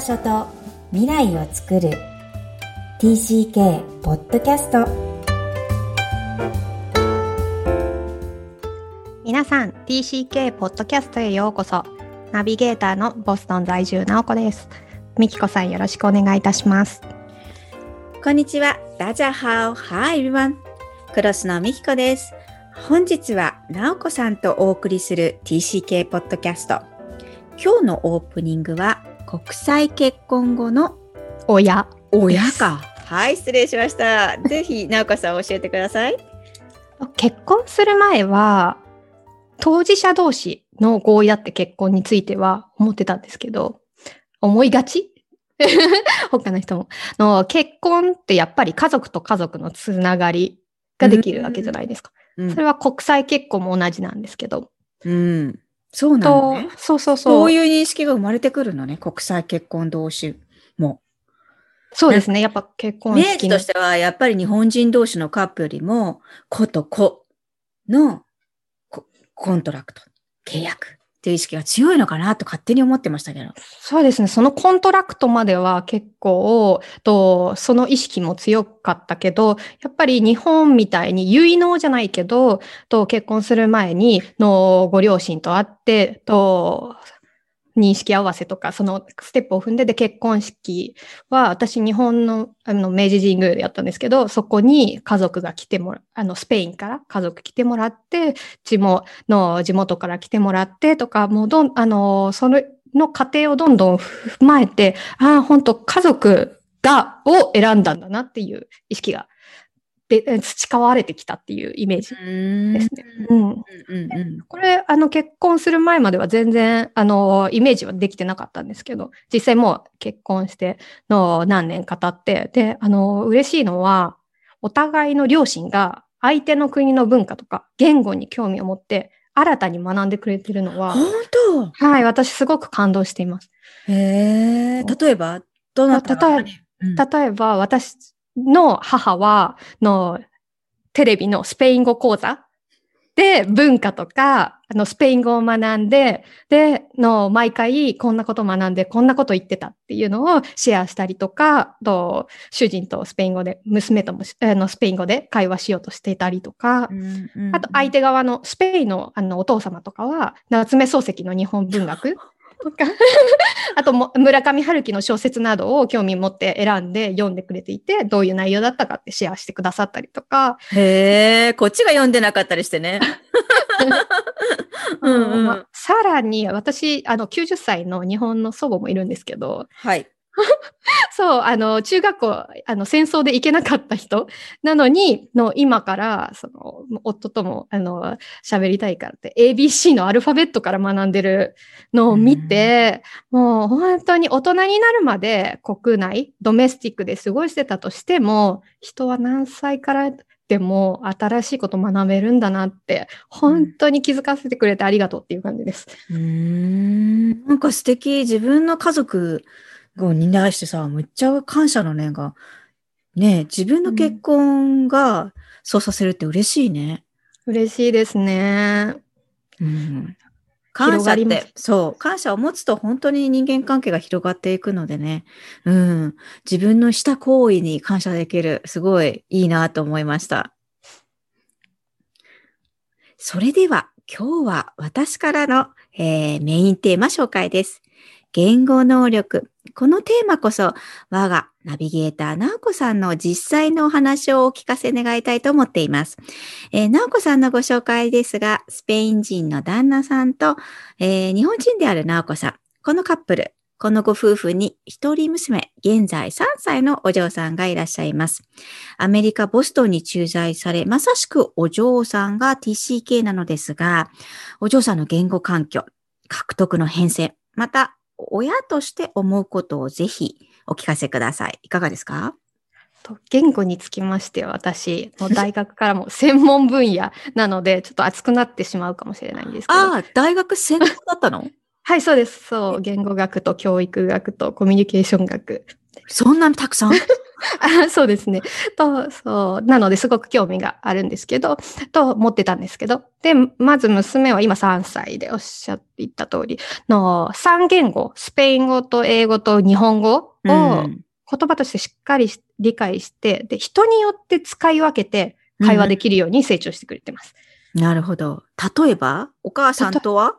場所と未来を作る TCK ポッドキャスト皆さん TCK ポッドキャストへようこそナビゲーターのボストン在住直子ですみきこさんよろしくお願いいたしますこんにちは。ダジャハオ。Hi everyone. クロスのみきこです。本日は、なおこさんとお送りする TCK ポッドキャスト。今日のオープニングは、国際結婚後の親親か。はい、失礼しました。ぜひ、なおこさん教えてください。結婚する前は当事者同士の合意だって結婚については思ってたんですけど思いがち？他の人もの結婚ってやっぱり家族と家族のつながりができるわけじゃないですか。うんそれは国際結婚も同じなんですけど。うん。そうなのね。そうそうそそうう。いう認識が生まれてくるのね。国際結婚同士も。そうですね。やっぱ結婚イメー式のジとしては、やっぱり日本人同士のカップルよりも、個と個のコ contract、契約っていう意識が強いのかなと勝手に思ってましたけど。そうですね。その contract までは結構、と、その意識も強かったけど、やっぱり日本みたいに結納じゃないけど、と、結婚する前にのご両親と会って、と、認識合わせとか、そのステップを踏んでで結婚式は、私日本のあの明治神宮でやったんですけど、そこに家族が来てもらあの、スペインから家族来てもらって、地元の地元から来てもらってとか、もうどん、あの、その、の過程をどんどん踏まえて、ああ、本当家族が、を選んだんだなっていう意識が、で、え 培われてきたっていうイメージですね。うん。うんうんうん。これ、あの、結婚する前までは全然、あの、イメージはできてなかったんですけど、実際もう結婚しての何年か経って、で、あの、嬉しいのは、お互いの両親が相手の国の文化とか言語に興味を持って、新たに学んでくれてるのは、本当？はい、私すごく感動しています。へえ。例えば、どなたあ例えうん例えば、私の母は、の、テレビのスペイン語講座？で文化とか、あの、スペイン語を学んで、で、の、毎回こんなこと学んで、こんなこと言ってたっていうのをシェアしたりとか、と、主人とスペイン語で、娘とも、あの、スペイン語で会話しようとしていたりとか、うんうん。あと相手側のスペインのあのお父様とかは、夏目漱石の日本文学とか、あとも村上春樹の小説などを興味持って選んで読んでくれていて、どういう内容だったかってシェアしてくださったりとか、へえ、こっちが読んでなかったりしてね。う。んうん。まあさらに私、あの90歳の日本の祖母もいるんですけど、はい。そう、あの、中学校、あの、戦争で行けなかった人なのに、の、今から、その、夫とも、あの、喋りたいからって、ABC のアルファベットから学んでるのを見て、もう本当に大人になるまで国内、ドメスティックで過ごしてたとしても、人は何歳からでも新しいこと学べるんだなって、本当に気づかせてくれてありがとうっていう感じです。うーん。なんか素敵。自分の家族に対してさ、むっちゃ感謝の念が。ねえ自分の結婚がそうさせるって嬉しいね。嬉しいですね。うん。感謝って、そう、感謝を持つと本当に人間関係が広がっていくのでね。うん。自分のした行為に感謝できる。すごいいいなと思いました。それでは今日は私からの、えーメインテーマ紹介です。言語能力。このテーマこそ我がナビゲーター、なおこさんの実際のお話をお聞かせ願いたいと思っています。えー、なおこさんのご紹介ですが、スペイン人の旦那さんと、えー日本人であるなおこさん。このカップル、このご夫婦に一人娘、現在3歳のお嬢さんがいらっしゃいます。アメリカ・ボストンに駐在され、まさしくお嬢さんが TCK なのですが、お嬢さんの言語環境、獲得の変遷、また、親として思うことをぜひお聞かせください。いかがですか？と言語につきましては私の大学からも専門分野なのでちょっと熱くなってしまうかもしれないんですけど。ああ、大学専門だったの？はいそうです。そう。言語学と教育学とコミュニケーション学。そんなにたくさん？あそうですね。と、そう。なので、すごく興味があるんですけど、と思ってたんですけど。で、まず娘は今3歳でおっしゃっていた通りの3言語、スペイン語と英語と日本語をうん言葉としてしっかりし理解して、で、人によって使い分けて会話できるように成長してくれてます。なるほど。例えば、お母さんとは？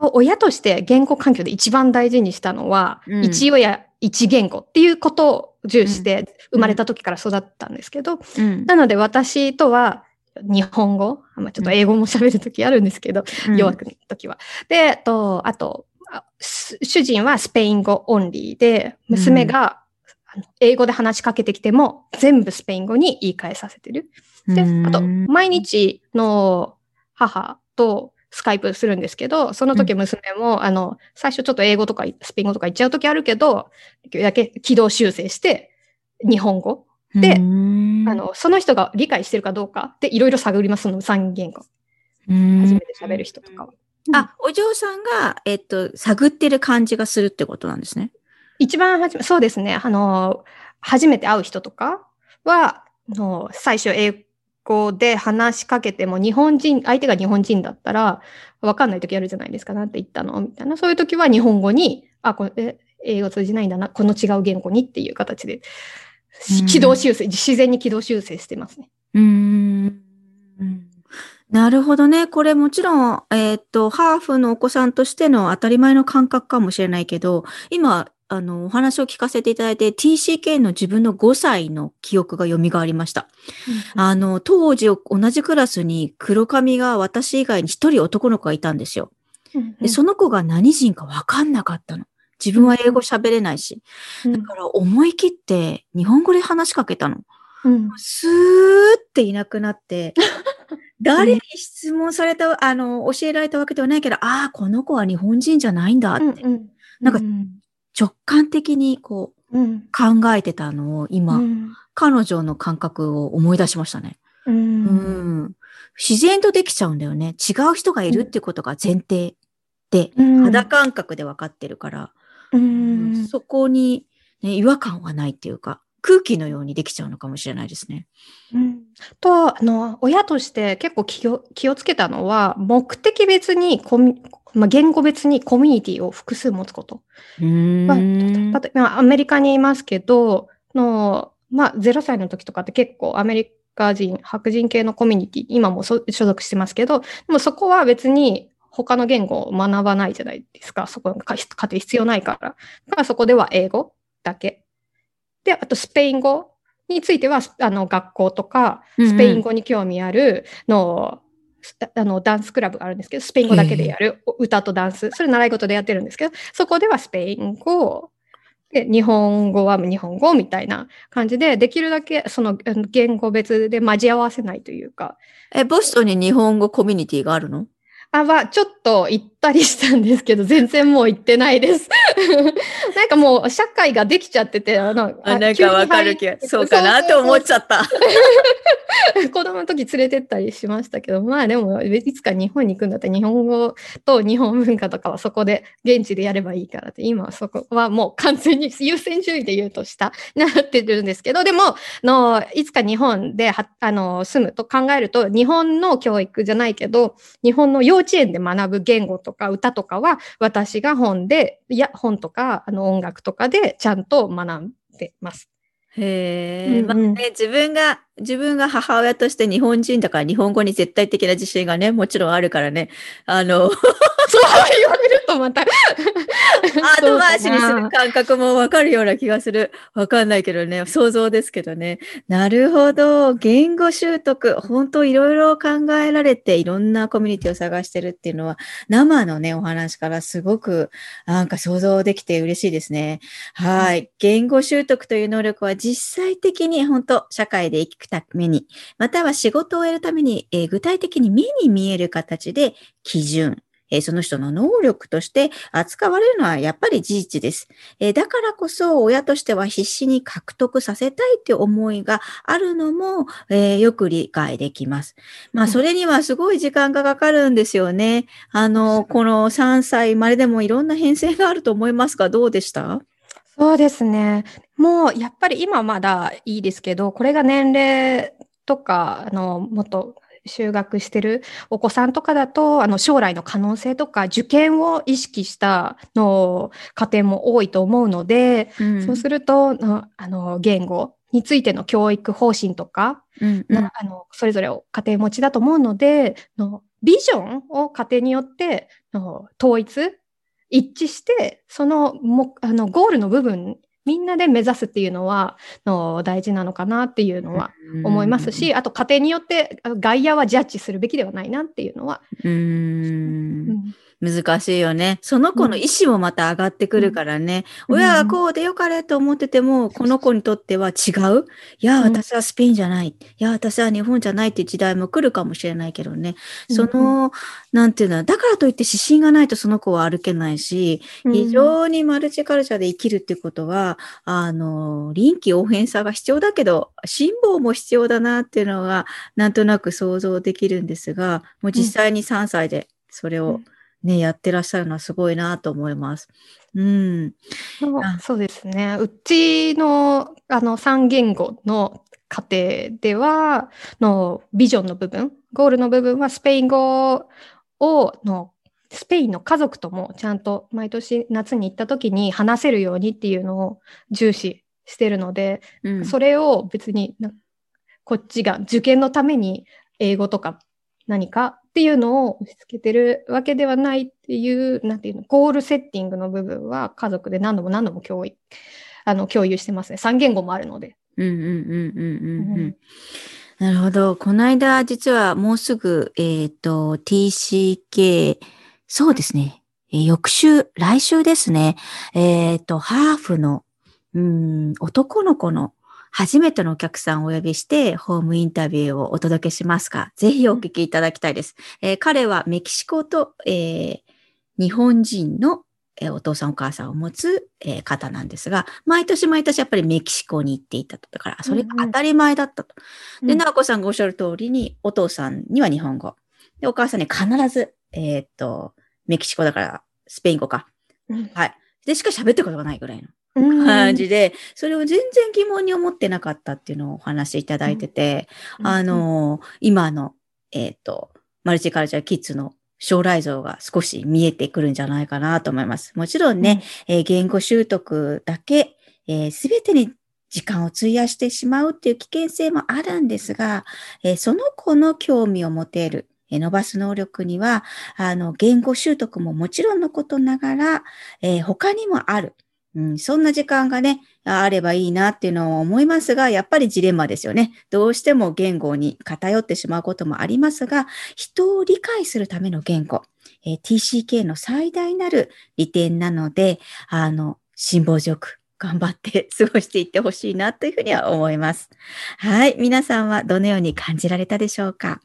親として言語環境で一番大事にしたのは、うん一親一言語っていうことを重視して生まれた時から育ったんですけど、うん。なので私とは日本語、まあ、ちょっと英語も喋る時あるんですけど、弱くなった時は。で、と、あと、主人はスペイン語オンリーで、娘が英語で話しかけてきても全部スペイン語に言い換えさせてる。で、あと、毎日の母とスカイプするんですけど、その時娘も、あの、最初ちょっと英語とかスペイン語とか言っちゃう時あるけど、だけ軌道修正して、日本語。でうんあ、の、その人が理解してるかどうかでいろいろ探ります、その三言語。うん初めて喋る人とかは。あ、お嬢さんが、えっと、探ってる感じがするってことなんですね。一番初め、そうですね。あの、初めて会う人とかは、あの最初英語で話しかけても日本人、相手が日本人だったら、わかんない時あるじゃないですか。なんて言ったの？みたいな。そういう時は日本語に、あ、これ、英語通じないんだな。この違う言語にっていう形で、軌道修正、自然に軌道修正してますね。うーん。なるほどね。これもちろん、えっと、ハーフのお子さん。としての当たり前の感覚かもしれないけど、今、あの、お話を聞かせていただいて、TCK の自分の5歳の記憶が蘇りました。あの、当時同じクラスに黒髪が私以外に一人男の子がいたんですよ。で、その子が何人かわかんなかったの。自分は英語喋れないし。うんだから思い切って日本語で話しかけたの。うんスーっていなくなって、誰に質問された、あの、教えられたわけではないけど、ああ、この子は日本人じゃないんだって、うんなんかうん直感的にこううん考えてたのを今、うん彼女の感覚を思い出しましたね。ううんん。自然とできちゃうんだよね。違う人がいるってことが前提で、うん肌感覚で分かってるから、うんそこに、ね、違和感はないっていうか、空気のようにできちゃうのかもしれないですね。うんと、あの、親として結構気を気をつけたのは、目的別にコミ、まあ、言語別にコミュニティを複数持つこと。うーん例えばアメリカにいますけど、の、まあ、0歳の時とかって結構アメリカ人、白人系のコミュニティ、今もそ所属してますけど、でもそこは別に他の言語を学ばないじゃないですか。そこが家庭必要ないから。だからそこでは英語だけ。で、あとスペイン語については、あの、学校とか、スペイン語に興味あるの、あの、ダンスクラブがあるんですけど、スペイン語だけでやる歌とダンス、それ習い事でやってるんですけど、そこではスペイン語、で、日本語は日本語みたいな感じで、できるだけその言語別で交わせないというか、え、ボストンに日本語コミュニティがあるの？あ、は、ちょっと行ったりしたんですけど、全然もう行ってないです。なんかもう社会ができちゃってて、あの、あ、なんかわかる気が、そうかなって思っちゃった。子供の時連れてったりしましたけど、まあでも、いつか日本に行くんだったら日本語と日本文化とかはそこで現地でやればいいからって、今はそこはもう完全に優先順位で言うとした、なってるんですけど、でも、のいつか日本ではあの住むと考えると、日本の教育じゃないけど、日本の幼稚園で学ぶ言語とか歌とかは、私が本で、いや、本とかあの音楽とかでちゃんと学んでます。へえ、うんうん。まあね、自分が、自分が母親として日本人だから日本語に絶対的な自信がね、もちろんあるからね、あの、そう言われるとまた。後回しにする感覚もわかるような気がする。わかんないけどね、想像ですけどね。なるほど。言語習得、本当いろいろ考えられて、いろんなコミュニティを探してるっていうのは、生のね、お話からすごく、なんか想像できて嬉しいですね。はい。言語習得という能力は実際的に本当社会で生きくために、または仕事を得るために、えー具体的に目に見える形で基準、えーその人の能力として扱われるのはやっぱり事実です。えーだからこそ親としては必死に獲得させたいっていう思いがあるのも、えーよく理解できます。まあうんそれにはすごい時間がかかるんですよね。あの、この3歳まででもいろんな変遷があると思いますが、どうでした？そうですね。もうやっぱり今まだいいですけど、これが年齢とか、あの、もっと就学してるお子さんとかだと、あの、将来の可能性とか、受験を意識したの家庭も多いと思うので、うん。そうすると、ああの、言語についての教育方針とか、うん。なあのそれぞれを家庭持ちだと思うので、のビジョンを家庭によっての統一、一致して、そのもあのゴールの部分、みんなで目指すっていうのはの大事なのかなっていうのは思いますし、あと家庭によってあ外野はジャッジするべきではないなっていうのは、うん難しいよね。その子の意思もまた上がってくるからね。うん親がこうでよかれと思ってても、この子にとっては違う？いや、うん私はスペインじゃない。いや、私は日本じゃないっていう時代も来るかもしれないけどね。その、なんていうの、だからといって指針がないとその子は歩けないし、非常にマルチカルチャーで生きるってことは、あの、臨機応変さが必要だけど、辛抱も必要だなっていうのが、なんとなく想像できるんですが、もう実際に3歳でそれをね、やってらっしゃるのはすごいなと思います。うん。そうあそうですね。うちのあの3言語の家庭では、のビジョンの部分、ゴールの部分はスペイン語をのスペインの家族ともちゃんと毎年夏に行った時に話せるようにっていうのを重視してるので、うん、それを別になこっちが受験のために英語とか何かっていうのを押し付けてるわけではないっていう、なんていうの、ゴールセッティングの部分は家族で何度も何度も共有あの共有してますね。3言語もあるので。うんうんうんうんうんなるほど。この間、実はもうすぐ、えっ、と、TCK、そうですね。えー翌週、来週ですね。えっ、と、ハーフの、うん、男の子の初めてのお客さんをお呼びして、ホームインタビューをお届けしますが、ぜひお聞きいただきたいです。えー彼はメキシコと、えー日本人のえーお父さんお母さんを持つ、えー方なんですが、毎年毎年やっぱりメキシコに行っていたと。だから、それが当たり前だったと。で、うん直子さんがおっしゃる通りに、お父さんには日本語。で、お母さんに必ず、えーっと、メキシコだから、スペイン語か。うんはい。で、しか喋ったことがないぐらいのうん感じで、それを全然疑問に思ってなかったっていうのをお話しいただいてて、あ、の、今の、えっ、と、マルチカルチャーキッズの将来像が少し見えてくるんじゃないかなと思います。もちろんね、えー言語習得だけ、すべてに時間を費やしてしまうっていう危険性もあるんですが、えーその子の興味を持てる、えー伸ばす能力には、あの、言語習得ももちろんのことながら、えー他にもある。うん、そんな時間がね、あればいいなっていうのを思いますが、やっぱりジレンマですよね。どうしても言語に偏ってしまうこともありますが、人を理解するための言語、えー TCK の最大なる利点なので、あの、辛抱強く頑張って 過ごしていってほしいなというふうには思います。はい。皆さんはどのように感じられたでしょうか？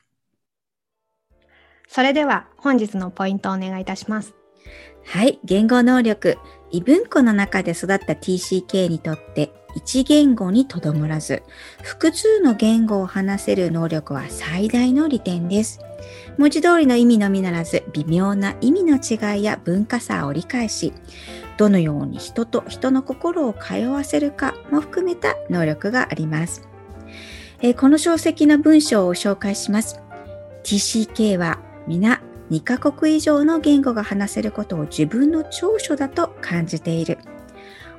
それでは本日のポイントをお願いいたします。はい。言語能力。異文庫の中で育った TCK にとって、一言語にとどまらず、複数の言語を話せる能力は最大の利点です。文字通りの意味のみならず、微妙な意味の違いや文化差を理解し、どのように人と人の心を通わせるかも含めた能力があります。えーこの書籍の文章を紹介します。TCK は皆2カ国以上の言語が話せることを自分の長所だと感じている。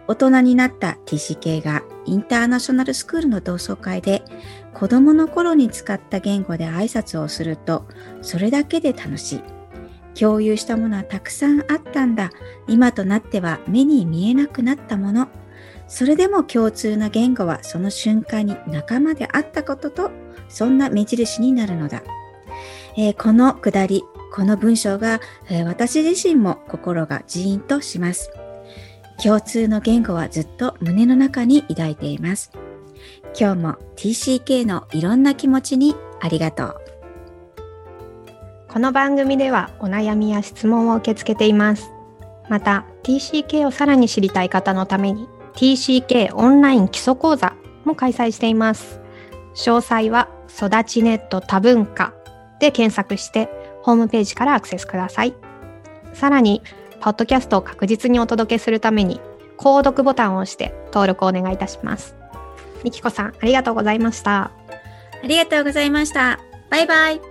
大人になった TCK がインターナショナルスクールの同窓会で子供の頃に使った言語で挨拶をするとそれだけで楽しい。共有したものはたくさんあったんだ。今となっては目に見えなくなったもの。それでも共通な言語はその瞬間に仲間であったこととそんな目印になるのだ。えーこのくだり、この文章が、え私自身も心がジーンとします。共通の言語はずっと胸の中に抱いています。今日も TCK のいろんな気持ちにありがとう。この番組ではお悩みや質問を受け付けています。また TCK をさらに知りたい方のために TCK オンライン基礎講座も開催しています。詳細は育ちネット多文化で検索してホームページからアクセスください。さらに、ポッドキャストを確実にお届けするために購読ボタンを押して登録をお願いいたします。みきこさん、ありがとうございました。ありがとうございました。バイバイ。